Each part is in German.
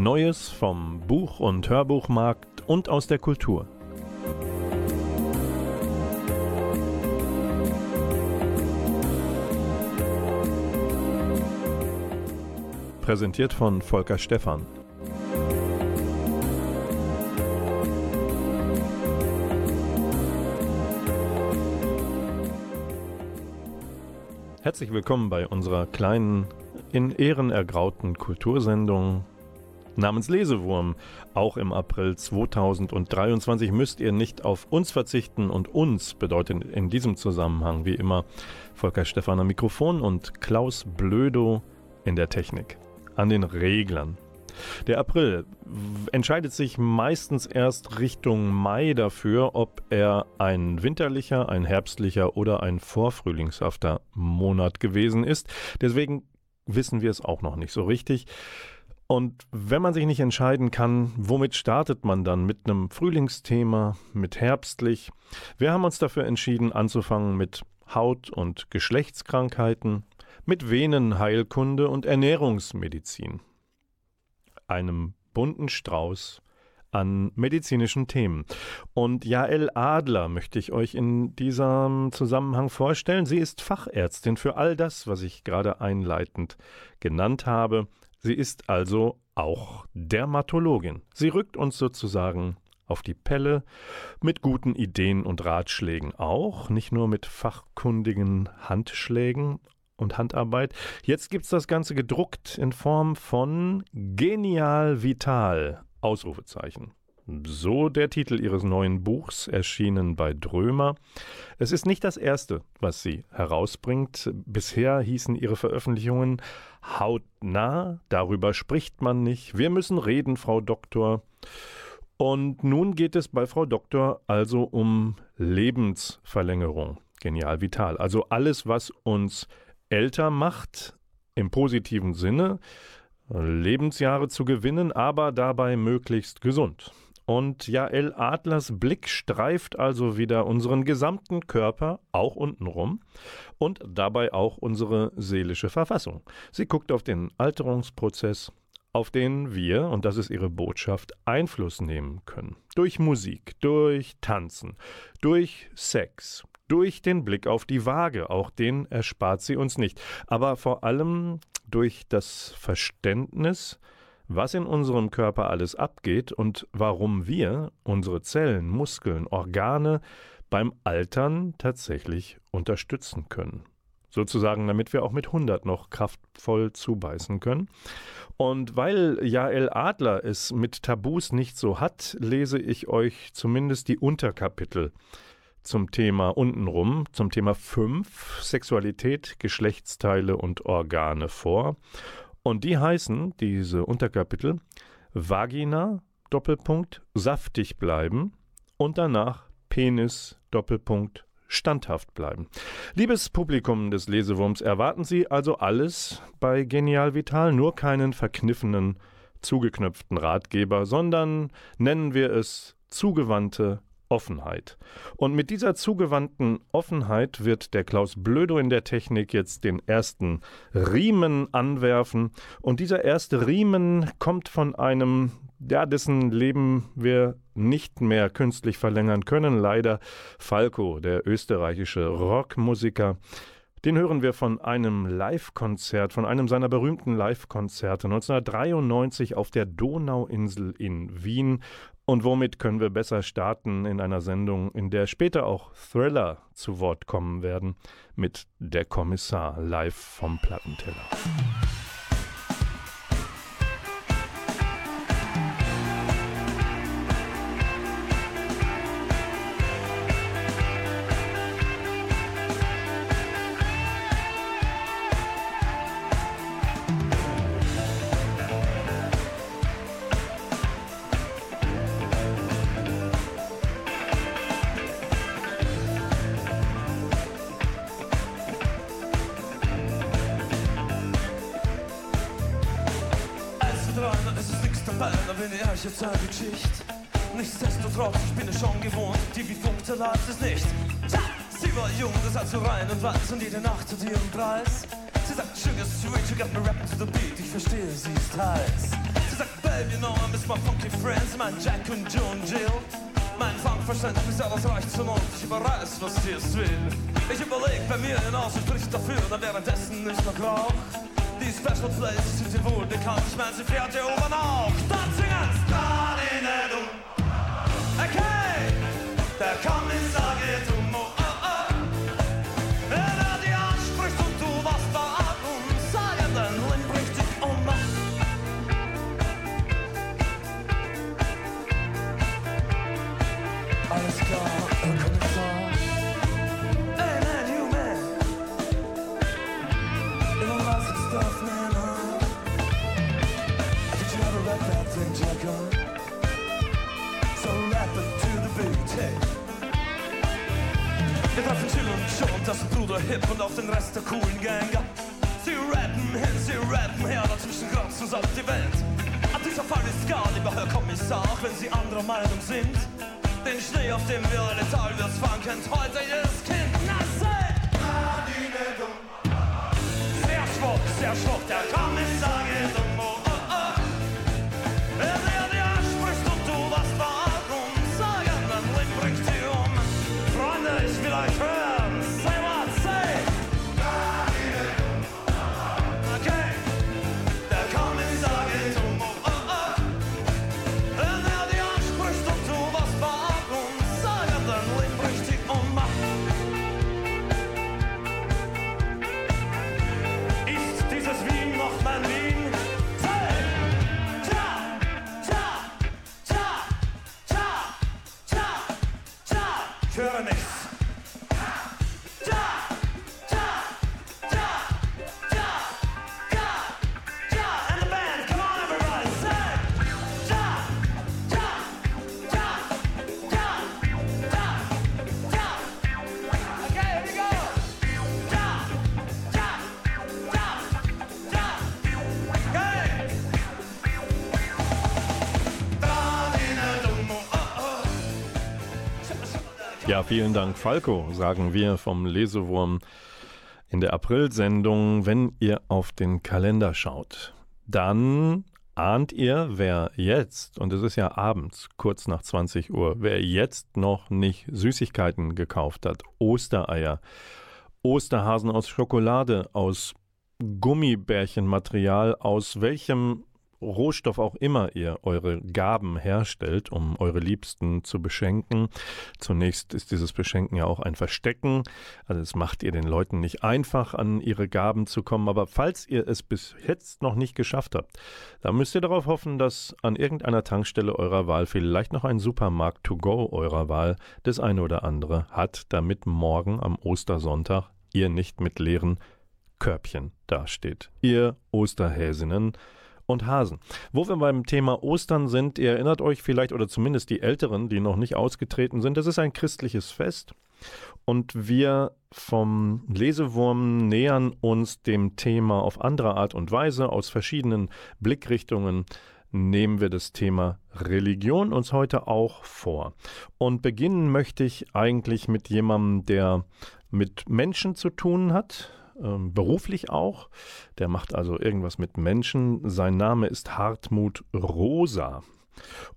Neues vom Buch- und Hörbuchmarkt und aus der Kultur. Präsentiert von Volker Stephan. Herzlich willkommen bei unserer kleinen in Ehren ergrauten Kultursendung namens Lesewurm. Auch im April 2023 müsst ihr nicht auf uns verzichten und uns bedeutet in diesem Zusammenhang wie immer Volker Stephan am Mikrofon und Klaus Blödo in der Technik. An den Reglern. Der April entscheidet sich meistens erst Richtung Mai dafür, ob er ein winterlicher, ein herbstlicher oder ein vorfrühlingshafter Monat gewesen ist. Deswegen wissen wir es auch noch nicht so richtig. Und wenn man sich nicht entscheiden kann, womit startet man dann? Mit einem Frühlingsthema, mit herbstlich? Wir haben uns dafür entschieden, anzufangen mit Haut- und Geschlechtskrankheiten, mit Venenheilkunde und Ernährungsmedizin. Einem bunten Strauß an medizinischen Themen. Und Jael Adler möchte ich euch in diesem Zusammenhang vorstellen. Sie ist Fachärztin für all das, was ich gerade einleitend genannt habe. Sie ist also auch Dermatologin. Sie rückt uns sozusagen auf die Pelle mit guten Ideen und Ratschlägen auch, nicht nur mit fachkundigen Handschlägen und Handarbeit. Jetzt gibt's das Ganze gedruckt in Form von Genial Vital, Ausrufezeichen. So der Titel ihres neuen Buchs, erschienen bei Drömer. Es ist nicht das erste, was sie herausbringt. Bisher hießen ihre Veröffentlichungen Hautnah, darüber spricht man nicht. Wir müssen reden, Frau Doktor. Und nun geht es bei Frau Doktor also um Lebensverlängerung. Genial vital. Also alles, was uns älter macht, im positiven Sinne, Lebensjahre zu gewinnen, aber dabei möglichst gesund. Und Jael Adlers Blick streift also wieder unseren gesamten Körper, auch untenrum, und dabei auch unsere seelische Verfassung. Sie guckt auf den Alterungsprozess, auf den wir, und das ist ihre Botschaft, Einfluss nehmen können. Durch Musik, durch Tanzen, durch Sex, durch den Blick auf die Waage, auch den erspart sie uns nicht, aber vor allem durch das Verständnis, was in unserem Körper alles abgeht und warum wir unsere Zellen, Muskeln, Organe beim Altern tatsächlich unterstützen können. Sozusagen, damit wir auch mit 100 noch kraftvoll zubeißen können. Und weil Jael Adler es mit Tabus nicht so hat, lese ich euch zumindest die Unterkapitel zum Thema untenrum, zum Thema 5, Sexualität, Geschlechtsteile und Organe vor. Und die heißen, diese Unterkapitel, Vagina, Doppelpunkt, saftig bleiben und danach Penis, Doppelpunkt, standhaft bleiben. Liebes Publikum des Lesewurms, erwarten Sie also alles bei Genial Vital, nur keinen verkniffenen, zugeknöpften Ratgeber, sondern nennen wir es zugewandte Offenheit. Und mit dieser zugewandten Offenheit wird der Klaus Blödo in der Technik jetzt den ersten Riemen anwerfen. Und dieser erste Riemen kommt von einem, ja, dessen Leben wir nicht mehr künstlich verlängern können. Leider Falco, der österreichische Rockmusiker. Den hören wir von einem Live-Konzert, von einem seiner berühmten Live-Konzerte 1993 auf der Donauinsel in Wien. Und womit können wir besser starten in einer Sendung, in der später auch Thriller zu Wort kommen werden, mit Der Kommissar live vom Plattenteller. Es dann bin ich euch jetzt eine Geschichte. Nichtsdestotrotz, ich bin es schon gewohnt, die wie funkte Live ist nicht. Sie war jung, das hat so rein und weiß und jede Nacht hat ihren Preis. Sie sagt, Sugar sweet, you got me rapping to the beat, ich verstehe, sie ist heiß. Sie sagt, Babe, you know I miss my funky friends, mein Jack und Joe und Jill. Mein Fangverständnis, alles reicht zum Mund, ich überreiß, was sie es will. Ich überleg bei mir hinaus und dafür, dann währenddessen ist noch Rauch. Die Special Places sind sie wohl bekannt, ich mein, sie fährt hier oben auch. Dann singen's, da in der Dumm. Okay, der Kommissar das Bruder Hip und auf den Rest der coolen Gang. Sie rappen hin, sie rappen her, dazwischen kratzt uns auf die Welt. Ab dieser Fall ist gar lieber Herr Kommissar, auch wenn Sie anderer Meinung sind. Den Schnee, auf dem wir alle Talwärts fahren, kennt heute jedes Kind. Na, seh! Sehr schwach, sehr schwach, der Kommissar Vielen Dank, Falco, sagen wir vom Lesewurm in der April-Sendung. Wenn ihr auf den Kalender schaut, dann ahnt ihr, wer jetzt, und es ist ja abends, kurz nach 20 Uhr, wer jetzt noch nicht Süßigkeiten gekauft hat, Ostereier, Osterhasen aus Schokolade, aus Gummibärchenmaterial, aus welchem Rohstoff auch immer ihr eure Gaben herstellt, um eure Liebsten zu beschenken. Zunächst ist dieses Beschenken ja auch ein Verstecken. Also es macht ihr den Leuten nicht einfach, an ihre Gaben zu kommen. Aber falls ihr es bis jetzt noch nicht geschafft habt, dann müsst ihr darauf hoffen, dass an irgendeiner Tankstelle eurer Wahl vielleicht noch ein Supermarkt to go eurer Wahl das eine oder andere hat, damit morgen am Ostersonntag ihr nicht mit leeren Körbchen dasteht. Ihr Osterhäsinnen und Hasen. Wo wir beim Thema Ostern sind, ihr erinnert euch vielleicht, oder zumindest die Älteren, die noch nicht ausgetreten sind, das ist ein christliches Fest. Und wir vom Lesewurm nähern uns dem Thema auf andere Art und Weise. Aus verschiedenen Blickrichtungen nehmen wir das Thema Religion uns heute auch vor. Und beginnen möchte ich eigentlich mit jemandem, der mit Menschen zu tun hat, ähm, beruflich auch. Der macht also irgendwas mit Menschen. Sein Name ist Hartmut Rosa.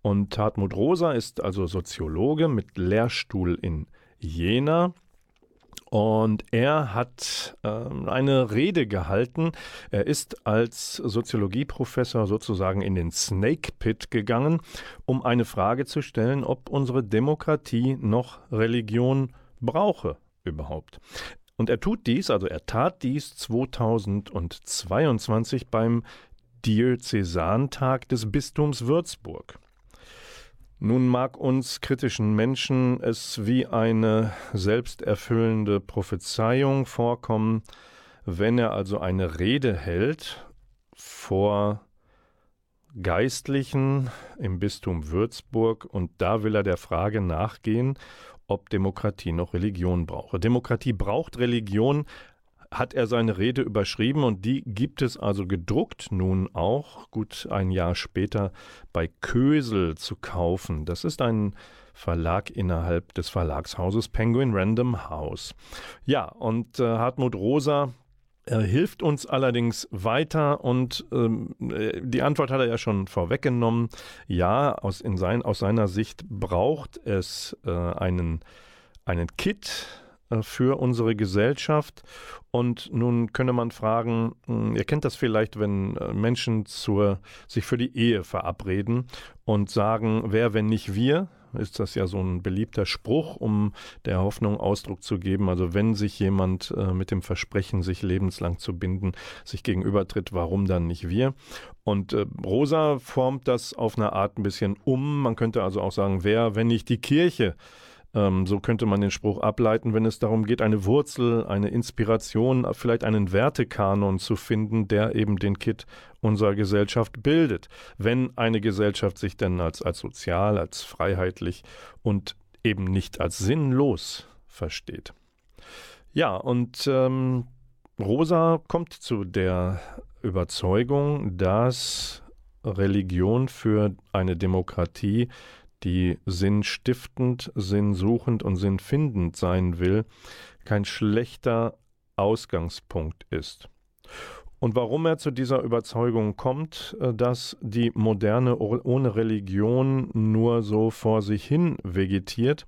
Und Hartmut Rosa ist also Soziologe mit Lehrstuhl in Jena. Und er hat äh, eine Rede gehalten. Er ist als Soziologieprofessor sozusagen in den Snake Pit gegangen, um eine Frage zu stellen, ob unsere Demokratie noch Religion brauche überhaupt. Und er tut dies, also er tat dies 2022 beim Diözesantag des Bistums Würzburg. Nun mag uns kritischen Menschen es wie eine selbsterfüllende Prophezeiung vorkommen, wenn er also eine Rede hält vor Geistlichen im Bistum Würzburg und da will er der Frage nachgehen, ob Demokratie noch Religion brauche. Demokratie braucht Religion, hat er seine Rede überschrieben und die gibt es also gedruckt nun auch gut ein Jahr später bei Kösel zu kaufen. Das ist ein Verlag innerhalb des Verlagshauses Penguin Random House. Ja, und äh, Hartmut Rosa er hilft uns allerdings weiter und ähm, äh, die Antwort hat er ja schon vorweggenommen. Ja, aus, in sein, aus seiner Sicht braucht es äh, einen, einen Kit äh, für unsere Gesellschaft. Und nun könne man fragen, hm, ihr kennt das vielleicht, wenn äh, Menschen zur, sich für die Ehe verabreden und sagen, wer, wenn nicht wir? Ist das ja so ein beliebter Spruch, um der Hoffnung Ausdruck zu geben. Also wenn sich jemand äh, mit dem Versprechen, sich lebenslang zu binden, sich gegenübertritt, warum dann nicht wir? Und äh, Rosa formt das auf eine Art ein bisschen um. Man könnte also auch sagen, wer, wenn nicht die Kirche, ähm, so könnte man den Spruch ableiten, wenn es darum geht, eine Wurzel, eine Inspiration, vielleicht einen Wertekanon zu finden, der eben den Kit unserer Gesellschaft bildet. Wenn eine Gesellschaft sich denn als, als sozial, als freiheitlich und eben nicht als sinnlos versteht. Ja, und ähm, Rosa kommt zu der Überzeugung, dass Religion für eine Demokratie die sinnstiftend, sinnsuchend und sinnfindend sein will, kein schlechter Ausgangspunkt ist. Und warum er zu dieser Überzeugung kommt, äh, dass die Moderne ohne Religion nur so vor sich hin vegetiert,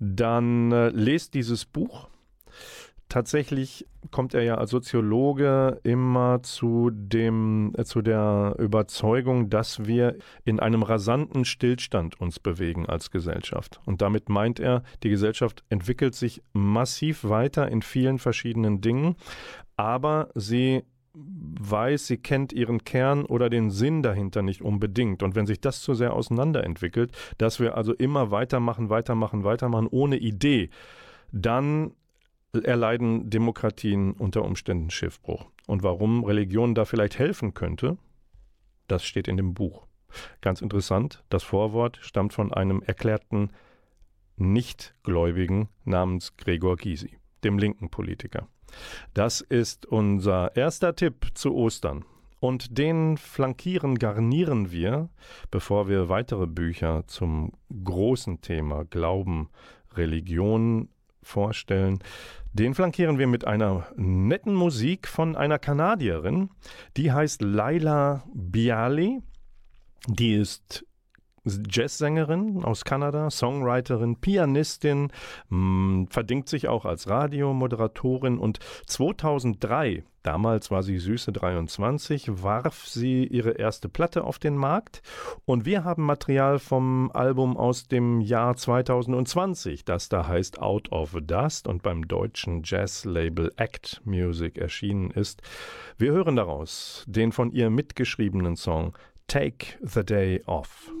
dann äh, lest dieses Buch tatsächlich kommt er ja als Soziologe immer zu dem äh, zu der Überzeugung, dass wir in einem rasanten Stillstand uns bewegen als Gesellschaft. Und damit meint er, die Gesellschaft entwickelt sich massiv weiter in vielen verschiedenen Dingen, aber sie weiß, sie kennt ihren Kern oder den Sinn dahinter nicht unbedingt. Und wenn sich das zu sehr auseinanderentwickelt, dass wir also immer weitermachen, weitermachen, weitermachen ohne Idee, dann erleiden Demokratien unter Umständen Schiffbruch. Und warum Religion da vielleicht helfen könnte, das steht in dem Buch. Ganz interessant, das Vorwort stammt von einem erklärten Nichtgläubigen namens Gregor Gysi, dem linken Politiker. Das ist unser erster Tipp zu Ostern. Und den flankieren, garnieren wir, bevor wir weitere Bücher zum großen Thema Glauben, Religion vorstellen, den flankieren wir mit einer netten Musik von einer Kanadierin, die heißt Laila Bialy. Die ist Jazzsängerin aus Kanada, Songwriterin, Pianistin, mh, verdingt sich auch als Radiomoderatorin und 2003, damals war sie süße 23, warf sie ihre erste Platte auf den Markt und wir haben Material vom Album aus dem Jahr 2020, das da heißt Out of Dust und beim deutschen Jazzlabel Act Music erschienen ist. Wir hören daraus den von ihr mitgeschriebenen Song Take the Day Off.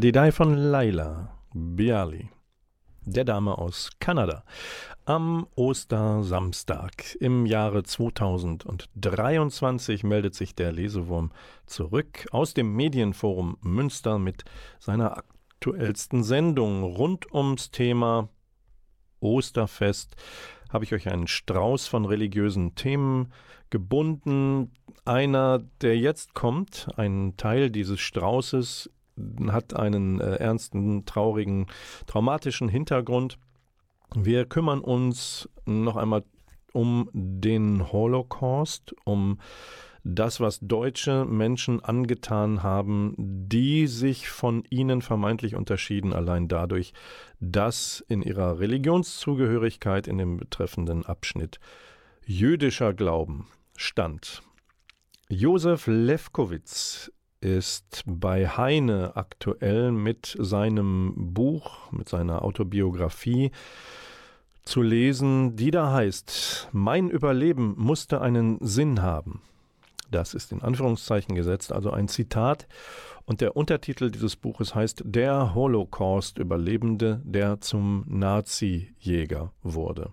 Didi Dadi Dai von Laila Bialy, der Dame aus Kanada. Am Ostersamstag im Jahre 2023 meldet sich der Lesewurm zurück aus dem Medienforum Münster mit seiner aktuellsten Sendung rund ums Thema Osterfest. Habe ich euch einen Strauß von religiösen Themen gebunden. Einer, der jetzt kommt, ein Teil dieses Straußes, hat einen äh, ernsten, traurigen, traumatischen Hintergrund. Wir kümmern uns noch einmal um den Holocaust, um das, was deutsche Menschen angetan haben, die sich von ihnen vermeintlich unterschieden, allein dadurch, dass in ihrer Religionszugehörigkeit in dem betreffenden Abschnitt jüdischer Glauben stand. Josef Lefkowitz ist bei Heine aktuell mit seinem Buch, mit seiner Autobiografie zu lesen, die da heißt, Mein Überleben musste einen Sinn haben. Das ist in Anführungszeichen gesetzt, also ein Zitat. Und der Untertitel dieses Buches heißt Der Holocaust-Überlebende, der zum Nazi-Jäger wurde.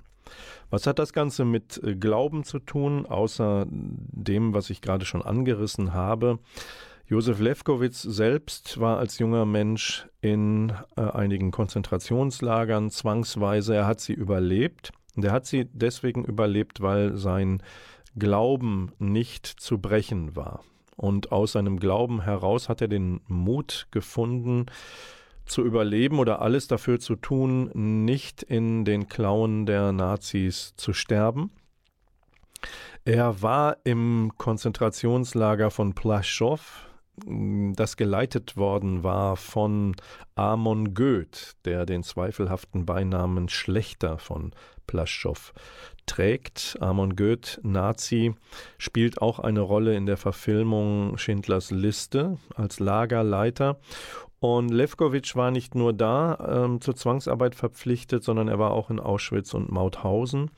Was hat das Ganze mit Glauben zu tun, außer dem, was ich gerade schon angerissen habe? Josef Lefkowitz selbst war als junger Mensch in äh, einigen Konzentrationslagern zwangsweise. Er hat sie überlebt. Und er hat sie deswegen überlebt, weil sein Glauben nicht zu brechen war. Und aus seinem Glauben heraus hat er den Mut gefunden, zu überleben oder alles dafür zu tun, nicht in den Klauen der Nazis zu sterben. Er war im Konzentrationslager von Plaschow, das geleitet worden war von Amon Goeth, der den zweifelhaften Beinamen Schlechter von Plaschow trägt. Amon Goeth, Nazi, spielt auch eine Rolle in der Verfilmung Schindlers Liste als Lagerleiter. Und Levkovich war nicht nur da ähm, zur Zwangsarbeit verpflichtet, sondern er war auch in Auschwitz und Mauthausen,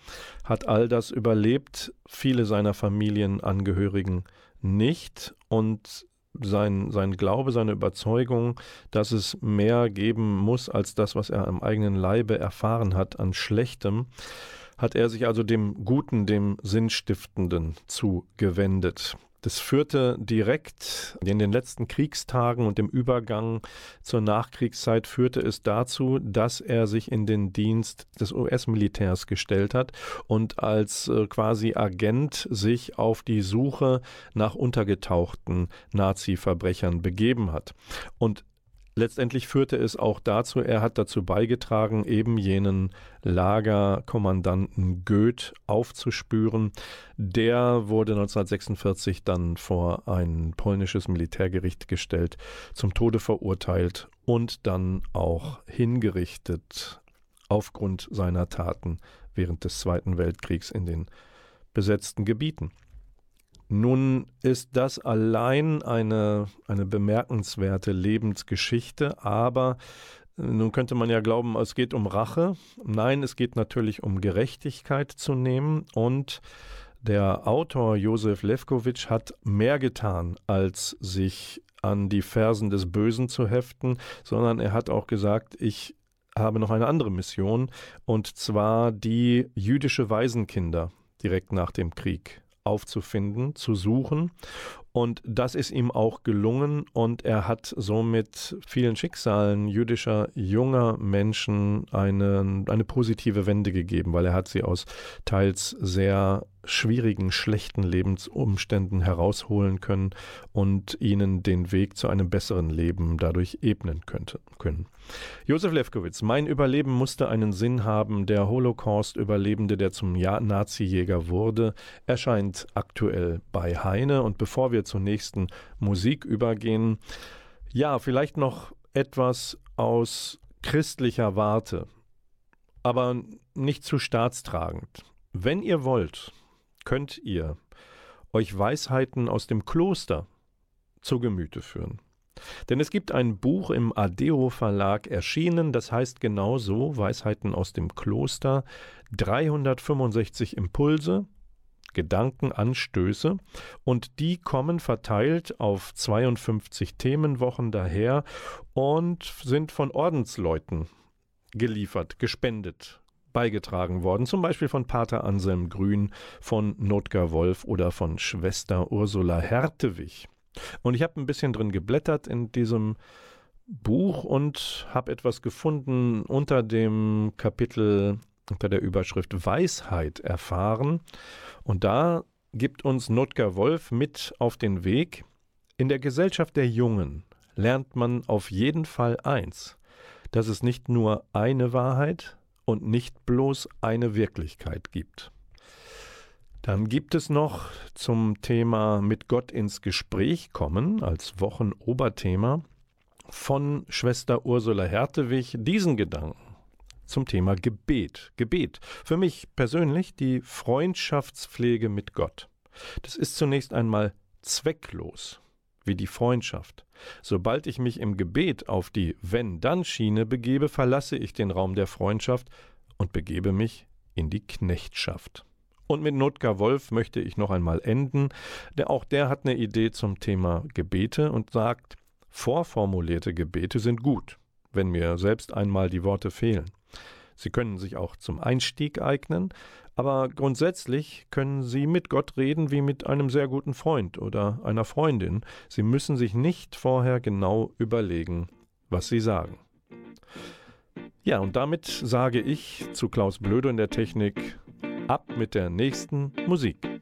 hat all das überlebt, viele seiner Familienangehörigen nicht. Und sein, sein Glaube, seine Überzeugung, dass es mehr geben muss als das, was er am eigenen Leibe erfahren hat an Schlechtem, hat er sich also dem Guten, dem Sinnstiftenden zugewendet. Das führte direkt in den letzten Kriegstagen und im Übergang zur Nachkriegszeit führte es dazu, dass er sich in den Dienst des US-Militärs gestellt hat und als äh, quasi Agent sich auf die Suche nach untergetauchten Nazi-Verbrechern begeben hat. Und Letztendlich führte es auch dazu, er hat dazu beigetragen, eben jenen Lagerkommandanten Goeth aufzuspüren. Der wurde 1946 dann vor ein polnisches Militärgericht gestellt, zum Tode verurteilt und dann auch hingerichtet aufgrund seiner Taten während des Zweiten Weltkriegs in den besetzten Gebieten. Nun ist das allein eine, eine bemerkenswerte Lebensgeschichte, aber äh, nun könnte man ja glauben, es geht um Rache. Nein, es geht natürlich um Gerechtigkeit zu nehmen und der Autor Josef Levkovich hat mehr getan, als sich an die Fersen des Bösen zu heften, sondern er hat auch gesagt, ich habe noch eine andere Mission, und zwar die jüdische Waisenkinder direkt nach dem Krieg aufzufinden, zu suchen. Und das ist ihm auch gelungen und er hat somit vielen Schicksalen jüdischer junger Menschen eine, eine positive Wende gegeben, weil er hat sie aus teils sehr schwierigen, schlechten Lebensumständen herausholen können und ihnen den Weg zu einem besseren Leben dadurch ebnen könnte, können. Josef Lefkowitz, mein Überleben musste einen Sinn haben. Der Holocaust-Überlebende, der zum Nazi-Jäger wurde, erscheint aktuell bei Heine. Und bevor wir zur nächsten Musik übergehen, ja, vielleicht noch etwas aus christlicher Warte, aber nicht zu staatstragend. Wenn ihr wollt, könnt ihr euch Weisheiten aus dem Kloster zu Gemüte führen. Denn es gibt ein Buch im Adeo Verlag erschienen, das heißt genauso Weisheiten aus dem Kloster, 365 Impulse, Gedankenanstöße und die kommen verteilt auf 52 Themenwochen daher und sind von Ordensleuten geliefert, gespendet, beigetragen worden, zum Beispiel von Pater Anselm Grün, von Notgar Wolf oder von Schwester Ursula Hertewig. Und ich habe ein bisschen drin geblättert in diesem Buch und habe etwas gefunden unter dem Kapitel unter der Überschrift Weisheit erfahren. Und da gibt uns Notker Wolf mit auf den Weg. In der Gesellschaft der Jungen lernt man auf jeden Fall eins, dass es nicht nur eine Wahrheit und nicht bloß eine Wirklichkeit gibt. Dann gibt es noch zum Thema mit Gott ins Gespräch kommen als Wochenoberthema von Schwester Ursula Hertewig diesen Gedanken zum Thema Gebet. Gebet. Für mich persönlich die Freundschaftspflege mit Gott. Das ist zunächst einmal zwecklos, wie die Freundschaft. Sobald ich mich im Gebet auf die Wenn-Dann-Schiene begebe, verlasse ich den Raum der Freundschaft und begebe mich in die Knechtschaft. Und mit Notgar Wolf möchte ich noch einmal enden, der auch der hat eine Idee zum Thema Gebete und sagt, vorformulierte Gebete sind gut, wenn mir selbst einmal die Worte fehlen. Sie können sich auch zum Einstieg eignen, aber grundsätzlich können Sie mit Gott reden wie mit einem sehr guten Freund oder einer Freundin. Sie müssen sich nicht vorher genau überlegen, was Sie sagen. Ja, und damit sage ich zu Klaus Blöde in der Technik ab mit der nächsten Musik.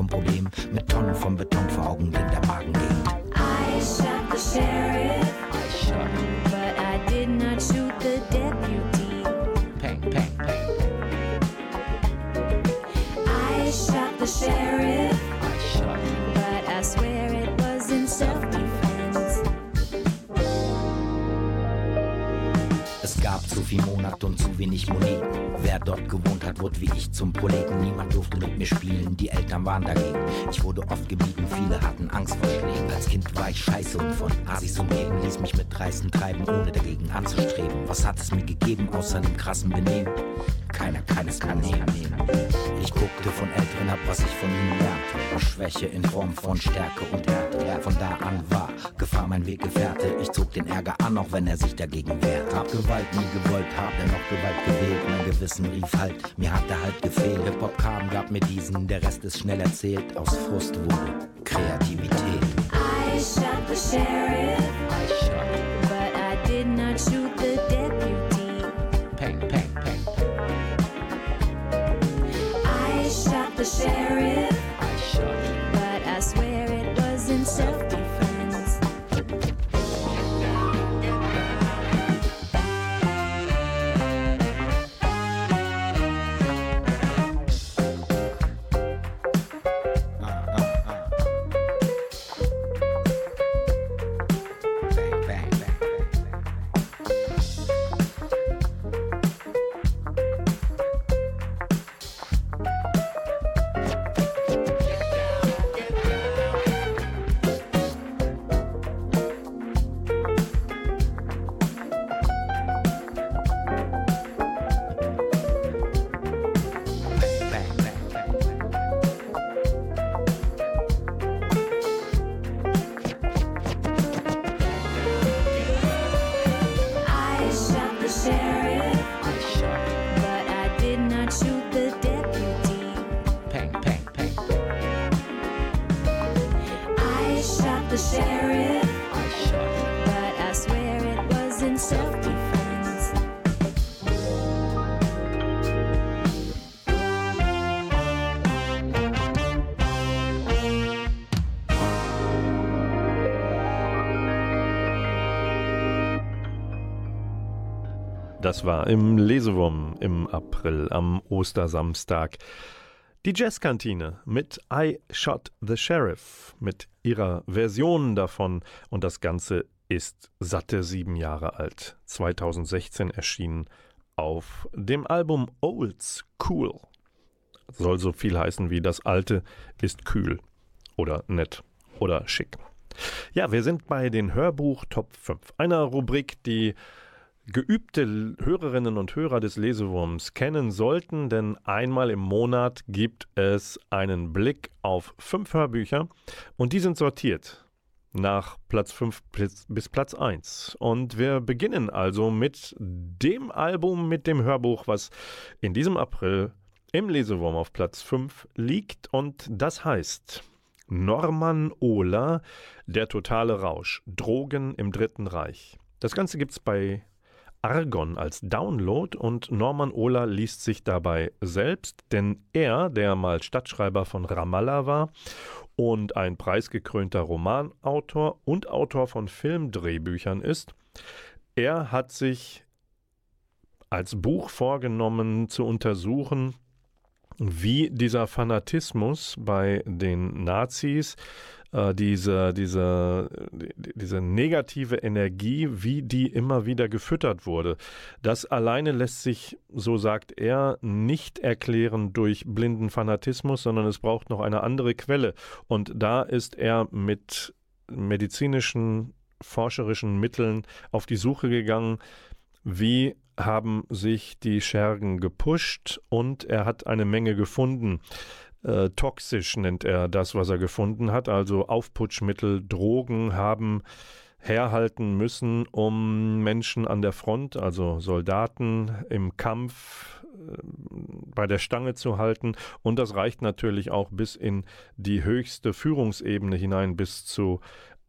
Vom Problem. Mit Tonnen von Beton vor Augen, denn der Magen geht. I shot the sheriff. I shot him. But I did not shoot the deputy. Pang, pang, pang. I shot the sheriff. I shot him. But I swear it was in self-defense. Zu viel Monat und zu wenig Moneten. Hat, wurde wie ich zum Proleten. Niemand durfte mit mir spielen, die Eltern waren dagegen. Ich wurde oft gemieden, viele hatten Angst vor Schlägen. Als Kind war ich scheiße und von Asis umgeben. Ließ mich mit Reißen treiben, ohne dagegen anzustreben. Was hat es mir gegeben, außer dem krassen Benehmen? Keiner kann es mir nehmen. Ich guckte von Älteren ab, was ich von ihnen lernte. Schwäche in Form von Stärke und Härte. Von da an war Gefahr mein Weggefährte. Ich zog den Ärger an, auch wenn er sich dagegen wehrt. Hab Gewalt nie gewollt, hab dennoch Gewalt gewählt. Mein Gewissen rief halt, mir hat der Halt gefehlt. Hip-Hop kam, gab mir diesen, der Rest ist schnell erzählt. Aus Frust wurde Kreativität. I shot the sheriff. I shot. But I did not shoot the deputy. Pang, pang, pang. I shot the sheriff. War im Lesewurm im April am Ostersamstag. Die Jazzkantine mit I Shot the Sheriff mit ihrer Version davon und das Ganze ist satte sieben Jahre alt. 2016 erschienen auf dem Album Olds Cool. Soll so viel heißen wie das Alte ist kühl oder nett oder schick. Ja, wir sind bei den Hörbuch Top 5, einer Rubrik, die geübte Hörerinnen und Hörer des Lesewurms kennen sollten, denn einmal im Monat gibt es einen Blick auf fünf Hörbücher und die sind sortiert nach Platz 5 bis Platz 1. Und wir beginnen also mit dem Album, mit dem Hörbuch, was in diesem April im Lesewurm auf Platz 5 liegt und das heißt Norman Ohler, Der totale Rausch, Drogen im Dritten Reich. Das Ganze gibt es bei Argon als Download und Norman Ohler liest sich dabei selbst, denn er, der mal Stadtschreiber von Ramallah war und ein preisgekrönter Romanautor und Autor von Filmdrehbüchern ist, er hat sich als Buch vorgenommen zu untersuchen, wie dieser Fanatismus bei den Nazis äh, diese, diese, diese negative Energie, wie die immer wieder gefüttert wurde. Das alleine lässt sich, so sagt er, nicht erklären durch blinden Fanatismus, sondern es braucht noch eine andere Quelle. Und da ist er mit medizinischen, forscherischen Mitteln auf die Suche gegangen, wie haben sich die Schergen gepusht und er hat eine Menge gefunden. Äh, toxisch nennt er das, was er gefunden hat. Also Aufputschmittel, Drogen haben herhalten müssen, um Menschen an der Front, also Soldaten im Kampf äh, bei der Stange zu halten. Und das reicht natürlich auch bis in die höchste Führungsebene hinein, bis zu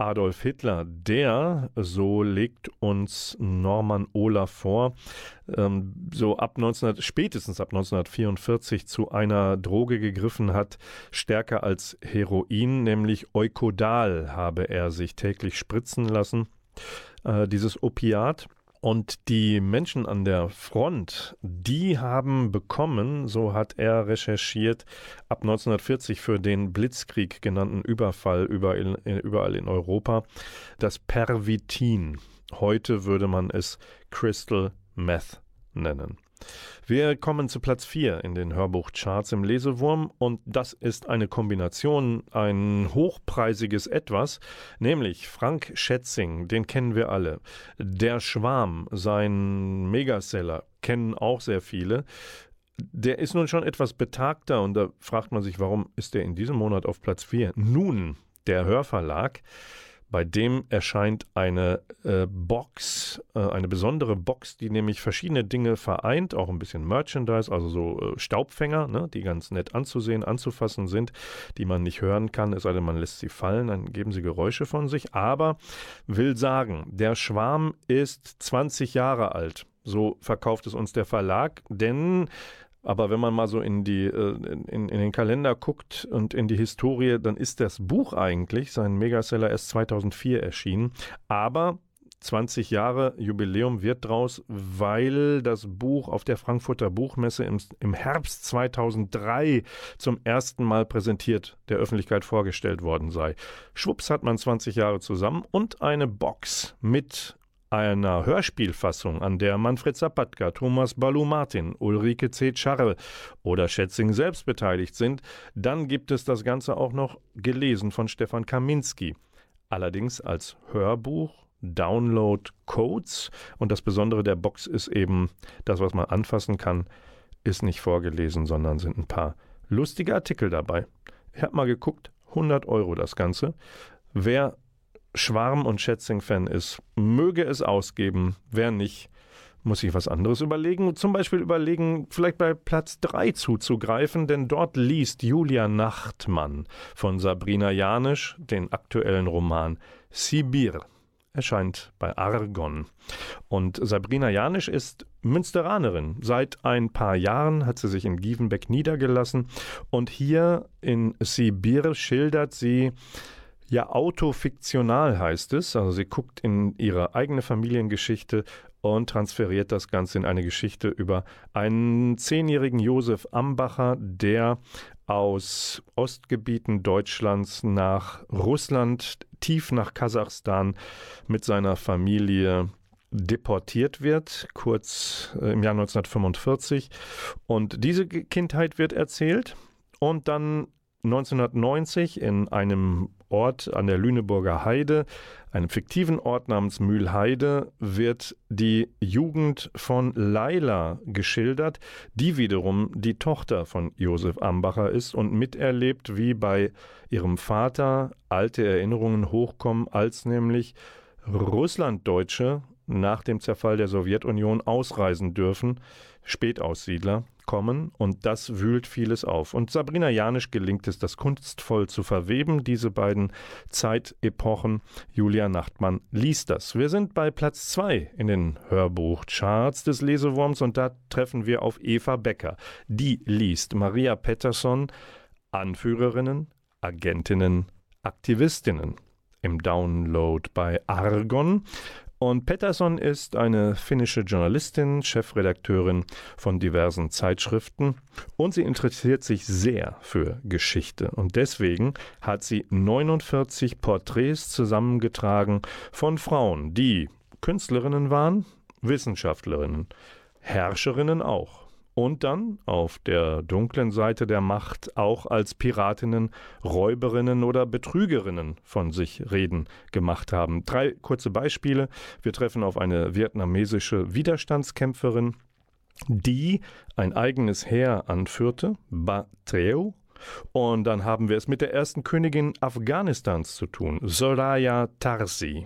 Adolf Hitler, der, so legt uns Norman Ohler vor, ähm, so ab 1900, spätestens ab 1944 zu einer Droge gegriffen hat, stärker als Heroin, nämlich Eukodal habe er sich täglich spritzen lassen, äh, dieses Opiat. Und die Menschen an der Front, die haben bekommen, so hat er recherchiert, ab 1940 für den Blitzkrieg genannten Überfall überall, in Europa, das Pervitin. Heute würde man es Crystal Meth nennen. Wir kommen zu Platz 4 in den Hörbuchcharts im Lesewurm und das ist eine Kombination, ein hochpreisiges Etwas, nämlich Frank Schätzing, den kennen wir alle. Der Schwarm, sein Megaseller, kennen auch sehr viele. Der ist nun schon etwas betagter und da fragt man sich, warum ist der in diesem Monat auf Platz 4? Nun, der Hörverlag bei dem erscheint eine äh, Box, äh, eine besondere Box, die nämlich verschiedene Dinge vereint, auch ein bisschen Merchandise, also so äh, Staubfänger, ne, die ganz nett anzusehen, anzufassen sind, die man nicht hören kann, es sei denn, man lässt sie fallen, dann geben sie Geräusche von sich. Aber will sagen, der Schwarm ist 20 Jahre alt. So verkauft es uns der Verlag, denn aber wenn man mal so in, die, äh, in, in, den Kalender guckt und in die Historie, dann ist das Buch eigentlich, sein Megaseller, erst 2004 erschienen. Aber 20 Jahre Jubiläum wird draus, weil das Buch auf der Frankfurter Buchmesse im, im Herbst 2003 zum ersten Mal präsentiert, der Öffentlichkeit vorgestellt worden sei. Schwupps hat man 20 Jahre zusammen und eine Box mit einer Hörspielfassung, an der Manfred Zapatka, Thomas Balu-Martin, Ulrike C. Scharre oder Schätzing selbst beteiligt sind, dann gibt es das Ganze auch noch gelesen von Stefan Kaminski. Allerdings als Hörbuch, Download, Codes und das Besondere der Box ist eben, das, was man anfassen kann, ist nicht vorgelesen, sondern sind ein paar lustige Artikel dabei. Ich habe mal geguckt, 100 Euro das Ganze. Wer Schwarm- und Schätzing-Fan ist, möge es ausgeben. Wer nicht, muss sich was anderes überlegen. Zum Beispiel überlegen, vielleicht bei Platz 3 zuzugreifen, denn dort liest Julia Nachtmann von Sabrina Janisch den aktuellen Roman Sibir. erscheint bei Argon. Und Sabrina Janisch ist Münsteranerin. Seit ein paar Jahren hat sie sich in Gievenbeck niedergelassen und hier in Sibir schildert sie ja autofiktional heißt es. Also sie guckt in ihre eigene Familiengeschichte und transferiert das Ganze in eine Geschichte über einen zehnjährigen Josef Ambacher, der aus Ostgebieten Deutschlands nach Russland, tief nach Kasachstan mit seiner Familie deportiert wird, kurz äh, im Jahr 1945. Und diese Kindheit wird erzählt. Und dann 1990 in einem Ort an der Lüneburger Heide, einem fiktiven Ort namens Mühlheide, wird die Jugend von Laila geschildert, die wiederum die Tochter von Josef Ambacher ist und miterlebt, wie bei ihrem Vater alte Erinnerungen hochkommen, als nämlich Russlanddeutsche nach dem Zerfall der Sowjetunion ausreisen dürfen, Spätaussiedler, kommen und das wühlt vieles auf. Und Sabrina Janisch gelingt es, das kunstvoll zu verweben, diese beiden Zeitepochen. Julia Nachtmann liest das. Wir sind bei Platz 2 in den Hörbuchcharts des Lesewurms und da treffen wir auf Eva Becker. Die liest Maria Pettersson, Anführerinnen, Agentinnen, Aktivistinnen im Download bei Argon. Und Pettersson ist eine finnische Journalistin, Chefredakteurin von diversen Zeitschriften und sie interessiert sich sehr für Geschichte. Und deswegen hat sie 49 Porträts zusammengetragen von Frauen, die Künstlerinnen waren, Wissenschaftlerinnen, Herrscherinnen auch und dann auf der dunklen Seite der Macht auch als Piratinnen, Räuberinnen oder Betrügerinnen von sich reden gemacht haben. Drei kurze Beispiele. Wir treffen auf eine vietnamesische Widerstandskämpferin, die ein eigenes Heer anführte, Ba Treo, und dann haben wir es mit der ersten Königin Afghanistans zu tun, Soraya Tarsi.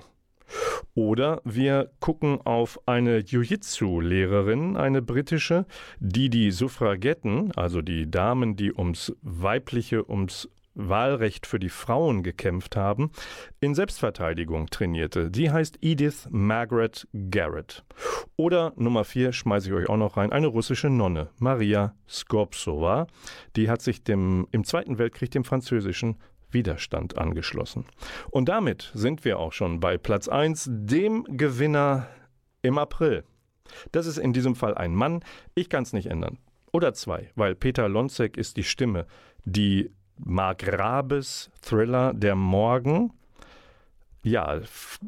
Oder wir gucken auf eine Jiu-Jitsu-Lehrerin, eine britische, die die Suffragetten, also die Damen, die ums weibliche, ums Wahlrecht für die Frauen gekämpft haben, in Selbstverteidigung trainierte. Die heißt Edith Margaret Garrett. Oder Nummer vier schmeiße ich euch auch noch rein, eine russische Nonne, Maria Skopsova. Die hat sich dem, im Zweiten Weltkrieg dem französischen Widerstand angeschlossen. Und damit sind wir auch schon bei Platz 1, dem Gewinner im April. Das ist in diesem Fall ein Mann. Ich kann es nicht ändern. Oder zwei, weil Peter Lonzek ist die Stimme, die Mark Rabes Thriller Der Morgen ja,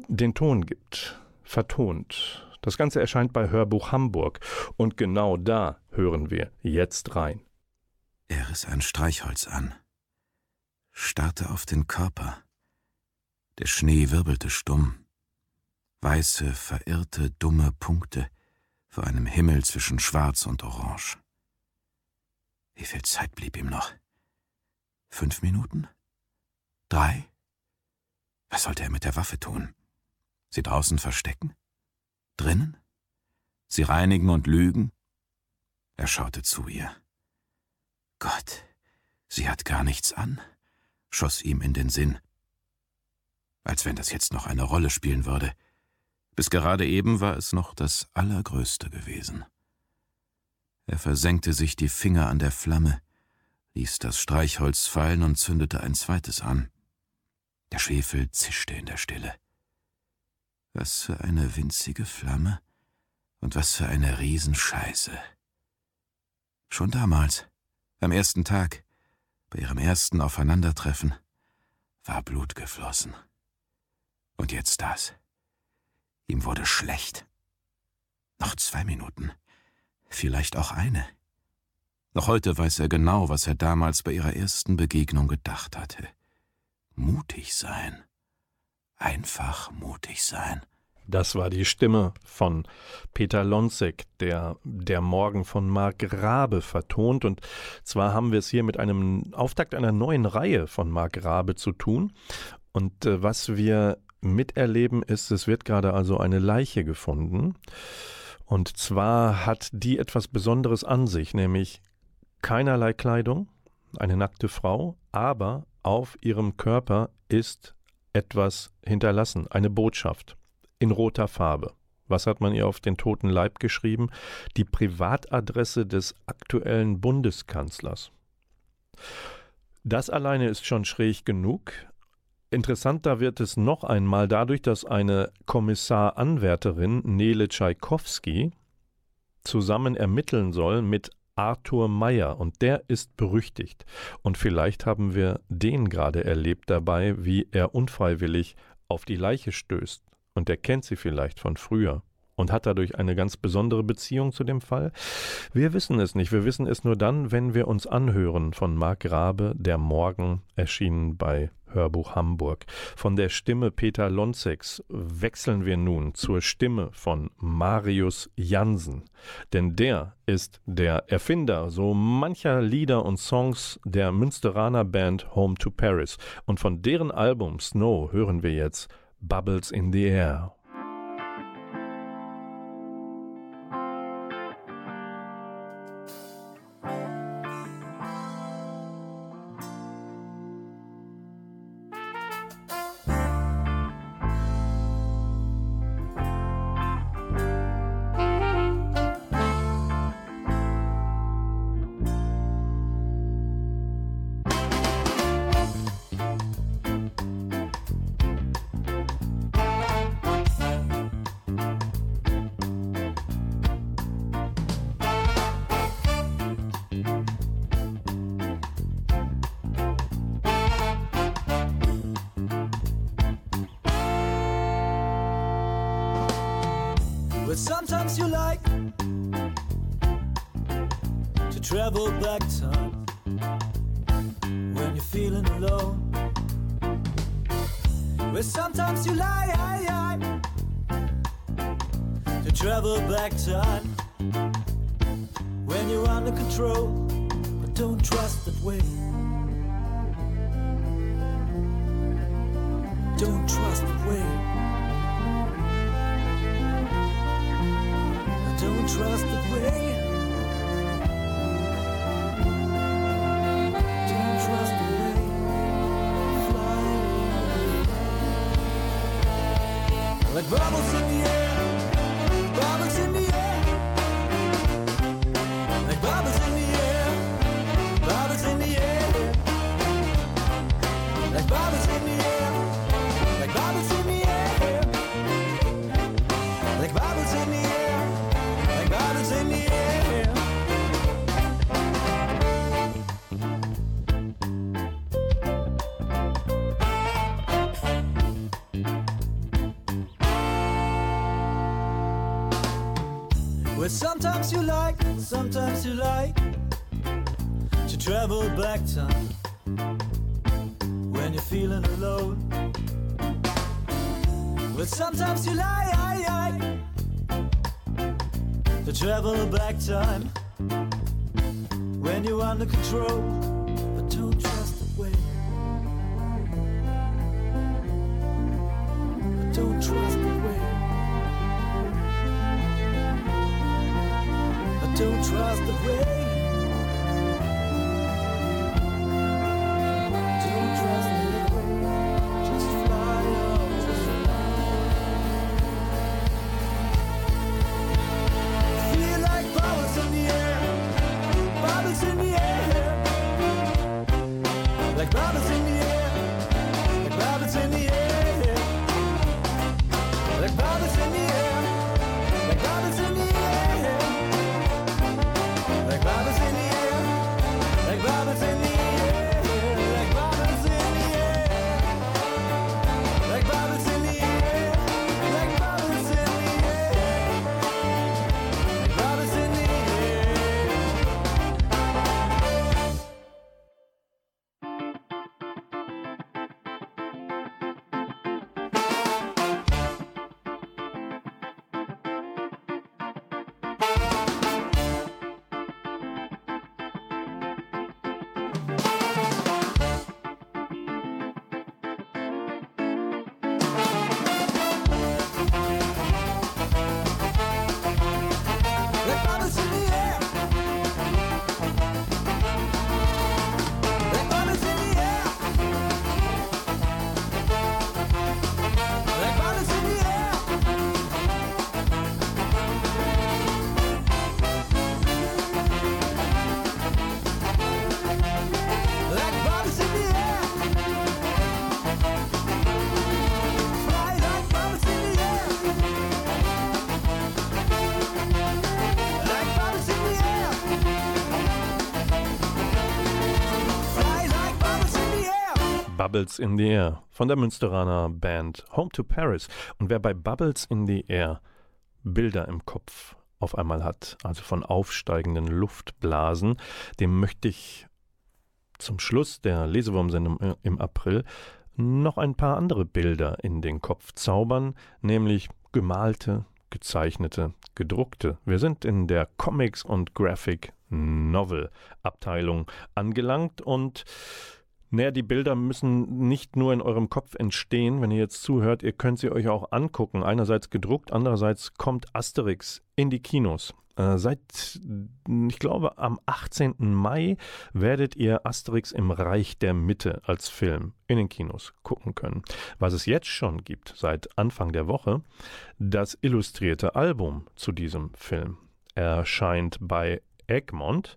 den Ton gibt, vertont. Das Ganze erscheint bei Hörbuch Hamburg und genau da hören wir jetzt rein. Er riss ein Streichholz an starrte auf den Körper. Der Schnee wirbelte stumm. Weiße, verirrte, dumme Punkte vor einem Himmel zwischen Schwarz und Orange. Wie viel Zeit blieb ihm noch? Fünf Minuten? Drei? Was sollte er mit der Waffe tun? Sie draußen verstecken? Drinnen? Sie reinigen und lügen? Er schaute zu ihr. Gott, sie hat gar nichts an schoss ihm in den Sinn. Als wenn das jetzt noch eine Rolle spielen würde. Bis gerade eben war es noch das Allergrößte gewesen. Er versenkte sich die Finger an der Flamme, ließ das Streichholz fallen und zündete ein zweites an. Der Schwefel zischte in der Stille. Was für eine winzige Flamme und was für eine Riesenscheiße. Schon damals, am ersten Tag, bei ihrem ersten Aufeinandertreffen war Blut geflossen. Und jetzt das. Ihm wurde schlecht. Noch zwei Minuten. Vielleicht auch eine. Noch heute weiß er genau, was er damals bei ihrer ersten Begegnung gedacht hatte. Mutig sein. Einfach mutig sein. Das war die Stimme von Peter Lonzek, der der Morgen von Marc Rabe vertont. Und zwar haben wir es hier mit einem Auftakt einer neuen Reihe von Marc Rabe zu tun. Und äh, was wir miterleben ist, es wird gerade also eine Leiche gefunden. Und zwar hat die etwas Besonderes an sich, nämlich keinerlei Kleidung, eine nackte Frau, aber auf ihrem Körper ist etwas hinterlassen, eine Botschaft. In roter Farbe. Was hat man ihr auf den toten Leib geschrieben? Die Privatadresse des aktuellen Bundeskanzlers. Das alleine ist schon schräg genug. Interessanter wird es noch einmal dadurch, dass eine Kommissaranwärterin, Nele Tschaikowski, zusammen ermitteln soll mit Arthur Meyer und der ist berüchtigt. Und vielleicht haben wir den gerade erlebt dabei, wie er unfreiwillig auf die Leiche stößt. Und er kennt sie vielleicht von früher und hat dadurch eine ganz besondere Beziehung zu dem Fall? Wir wissen es nicht. Wir wissen es nur dann, wenn wir uns anhören von Marc Rabe, Der Morgen, erschienen bei Hörbuch Hamburg. Von der Stimme Peter Lonzeks wechseln wir nun zur Stimme von Marius Jansen. Denn der ist der Erfinder so mancher Lieder und Songs der Münsteraner Band Home to Paris. Und von deren Album Snow hören wir jetzt Bubbles in the Air. don't trust the way. I don't trust the way. Don't trust the way. Like bubbles in the air. Sometimes you like to travel back time when you're feeling alone. But sometimes you like to travel back time when you're under control. Bubbles in the Air von der Münsteraner Band Home to Paris. Und wer bei Bubbles in the Air Bilder im Kopf auf einmal hat, also von aufsteigenden Luftblasen, dem möchte ich zum Schluss der Lesewurmsendung im April noch ein paar andere Bilder in den Kopf zaubern, nämlich gemalte, gezeichnete, gedruckte. Wir sind in der Comics und Graphic Novel Abteilung angelangt und naja, die Bilder müssen nicht nur in eurem Kopf entstehen, wenn ihr jetzt zuhört, ihr könnt sie euch auch angucken. Einerseits gedruckt, andererseits kommt Asterix in die Kinos. Äh, seit, ich glaube, am 18. Mai werdet ihr Asterix im Reich der Mitte als Film in den Kinos gucken können. Was es jetzt schon gibt, seit Anfang der Woche, das illustrierte Album zu diesem Film erscheint bei Egmont.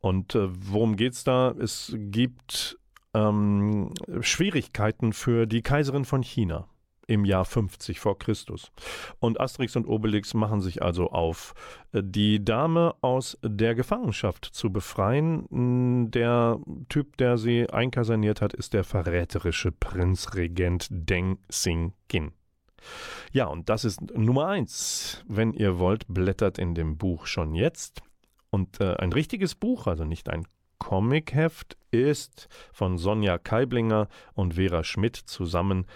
Und äh, worum geht's da? Es gibt ähm, Schwierigkeiten für die Kaiserin von China im Jahr 50 vor Christus. Und Asterix und Obelix machen sich also auf, äh, die Dame aus der Gefangenschaft zu befreien. Der Typ, der sie einkaserniert hat, ist der verräterische Prinzregent Deng Xing-kin. Ja, und das ist Nummer eins. Wenn ihr wollt, blättert in dem Buch schon jetzt. Und äh, ein richtiges Buch, also nicht ein Comicheft ist von Sonja Keiblinger und Vera Schmidt zusammen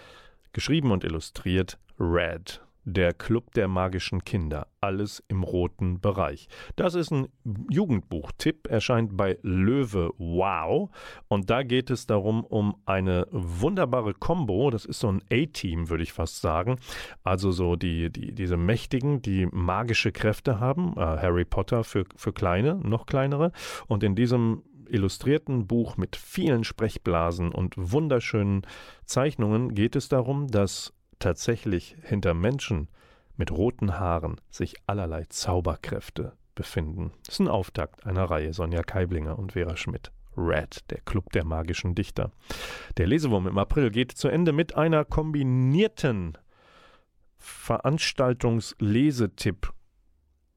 geschrieben und illustriert Red. Der Club der magischen Kinder. Alles im roten Bereich. Das ist ein Jugendbuchtipp, erscheint bei Löwe Wow. Und da geht es darum, um eine wunderbare Combo. Das ist so ein A-Team, würde ich fast sagen. Also so die, die, diese Mächtigen, die magische Kräfte haben. Äh, Harry Potter für, für kleine, noch kleinere. Und in diesem illustrierten Buch mit vielen Sprechblasen und wunderschönen Zeichnungen geht es darum, dass tatsächlich hinter Menschen mit roten Haaren sich allerlei Zauberkräfte befinden. Das ist ein Auftakt einer Reihe Sonja Keiblinger und Vera Schmidt. Red, der Club der magischen Dichter. Der Lesewurm im April geht zu Ende mit einer kombinierten Veranstaltungslesetipp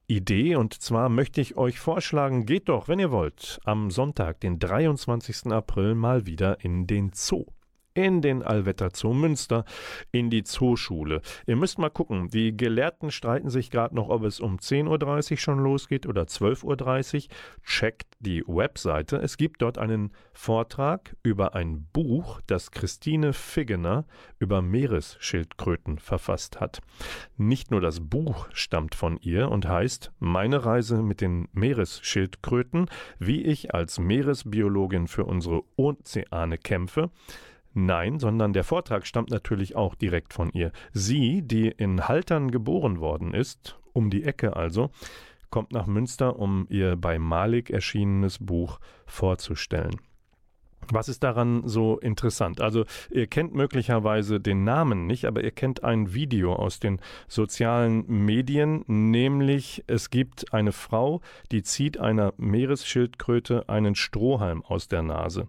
Idee und zwar möchte ich euch vorschlagen, geht doch, wenn ihr wollt, am Sonntag, den 23. April mal wieder in den Zoo in den Allwetter Zoo Münster, in die Zooschule. Ihr müsst mal gucken, die Gelehrten streiten sich gerade noch, ob es um 10.30 Uhr schon losgeht oder 12.30 Uhr. Checkt die Webseite. Es gibt dort einen Vortrag über ein Buch, das Christine Figgener über Meeresschildkröten verfasst hat. Nicht nur das Buch stammt von ihr und heißt Meine Reise mit den Meeresschildkröten, wie ich als Meeresbiologin für unsere Ozeane kämpfe, Nein, sondern der Vortrag stammt natürlich auch direkt von ihr. Sie, die in Haltern geboren worden ist, um die Ecke also, kommt nach Münster, um ihr bei Malik erschienenes Buch vorzustellen. Was ist daran so interessant? Also ihr kennt möglicherweise den Namen nicht, aber ihr kennt ein Video aus den sozialen Medien, nämlich es gibt eine Frau, die zieht einer Meeresschildkröte einen Strohhalm aus der Nase.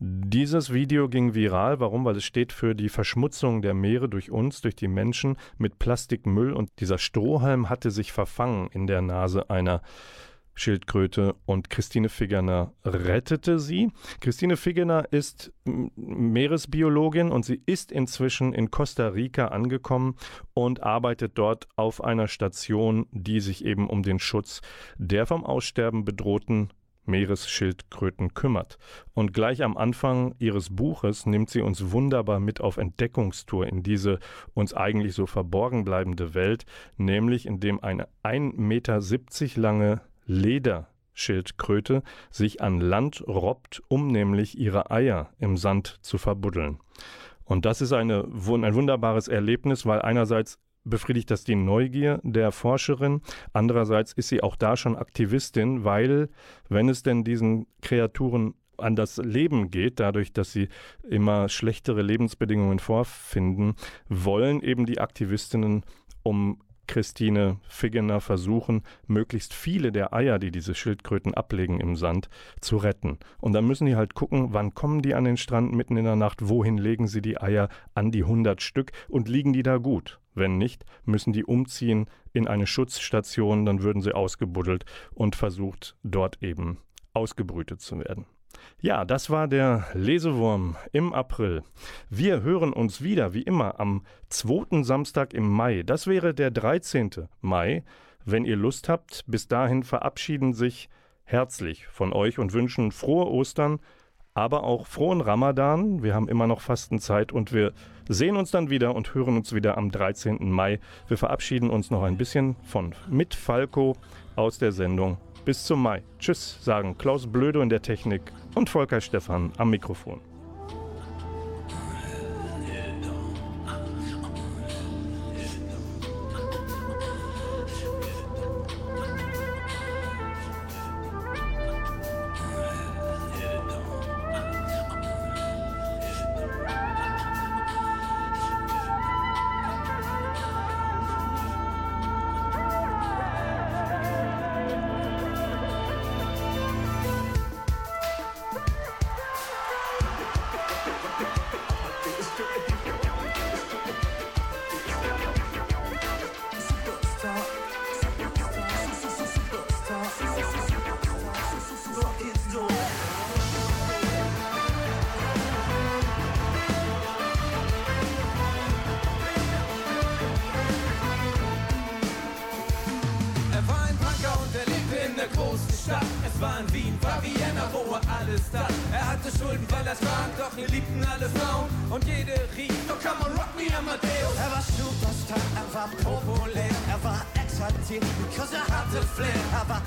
Dieses Video ging viral. Warum? Weil es steht für die Verschmutzung der Meere durch uns, durch die Menschen mit Plastikmüll. Und dieser Strohhalm hatte sich verfangen in der Nase einer Schildkröte und Christine Figgener rettete sie. Christine Figgener ist Meeresbiologin und sie ist inzwischen in Costa Rica angekommen und arbeitet dort auf einer Station, die sich eben um den Schutz der vom Aussterben bedrohten Meeresschildkröten kümmert. Und gleich am Anfang ihres Buches nimmt sie uns wunderbar mit auf Entdeckungstour in diese uns eigentlich so verborgen bleibende Welt, nämlich indem eine 1,70 Meter lange Lederschildkröte sich an Land robbt, um nämlich ihre Eier im Sand zu verbuddeln. Und das ist eine, ein wunderbares Erlebnis, weil einerseits befriedigt das die Neugier der Forscherin. Andererseits ist sie auch da schon Aktivistin, weil, wenn es denn diesen Kreaturen an das Leben geht, dadurch, dass sie immer schlechtere Lebensbedingungen vorfinden, wollen eben die Aktivistinnen um Christine Figgener versuchen, möglichst viele der Eier, die diese Schildkröten ablegen im Sand, zu retten. Und dann müssen die halt gucken, wann kommen die an den Strand mitten in der Nacht, wohin legen sie die Eier an die 100 Stück und liegen die da gut. Wenn nicht, müssen die umziehen in eine Schutzstation, dann würden sie ausgebuddelt und versucht, dort eben ausgebrütet zu werden. Ja, das war der Lesewurm im April. Wir hören uns wieder, wie immer, am zweiten Samstag im Mai. Das wäre der 13. Mai. Wenn ihr Lust habt, bis dahin verabschieden sich herzlich von euch und wünschen frohe Ostern, aber auch frohen Ramadan. Wir haben immer noch Fastenzeit und wir sehen uns dann wieder und hören uns wieder am 13. Mai. Wir verabschieden uns noch ein bisschen von mit Falco aus der Sendung. Bis zum Mai. Tschüss, sagen Klaus Blödo in der Technik und Volker Stephan am Mikrofon. Und jede rief, oh come on, rock me, Amadeus. Er war Superstar, er war populär, er war exaltiert, because er hatte Flair. Er war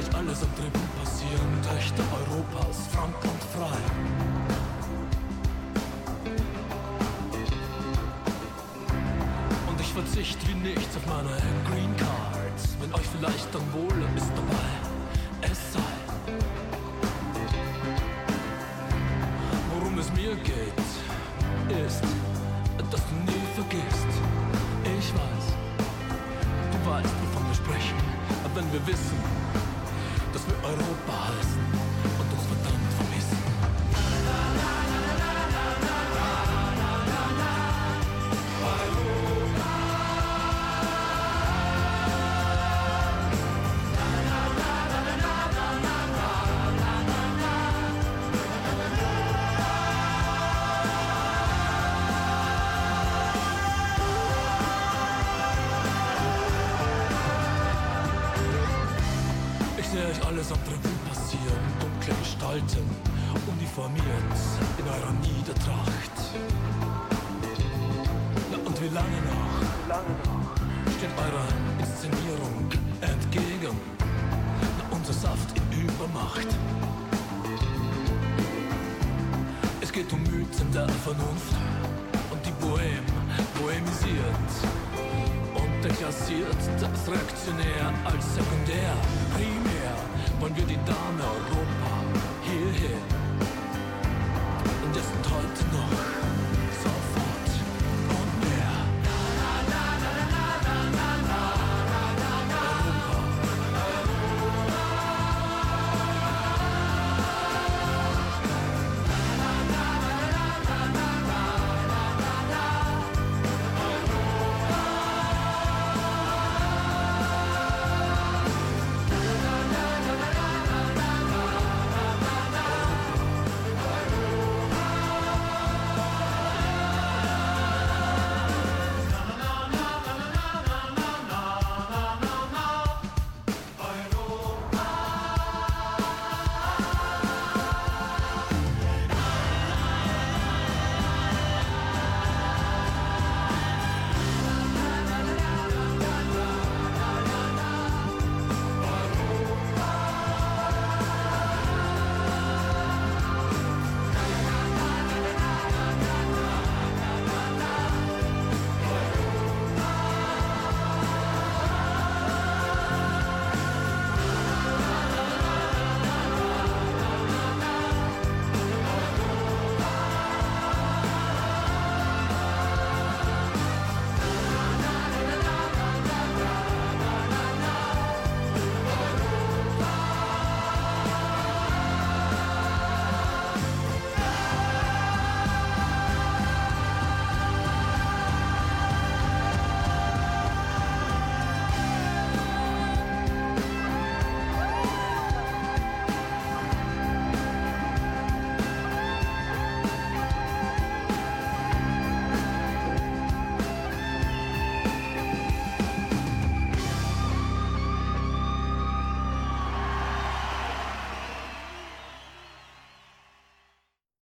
sehe alles am Revue passieren. Rechte Europas, frank und frei. Und ich verzicht wie nichts auf meine Green Cards. Wenn euch vielleicht dann wohl ist dabei, es sei. Worum es mir geht, ist, dass du nie vergisst. Ich weiß, du weißt, wovon wir sprechen, wenn wir wissen, Autobahn.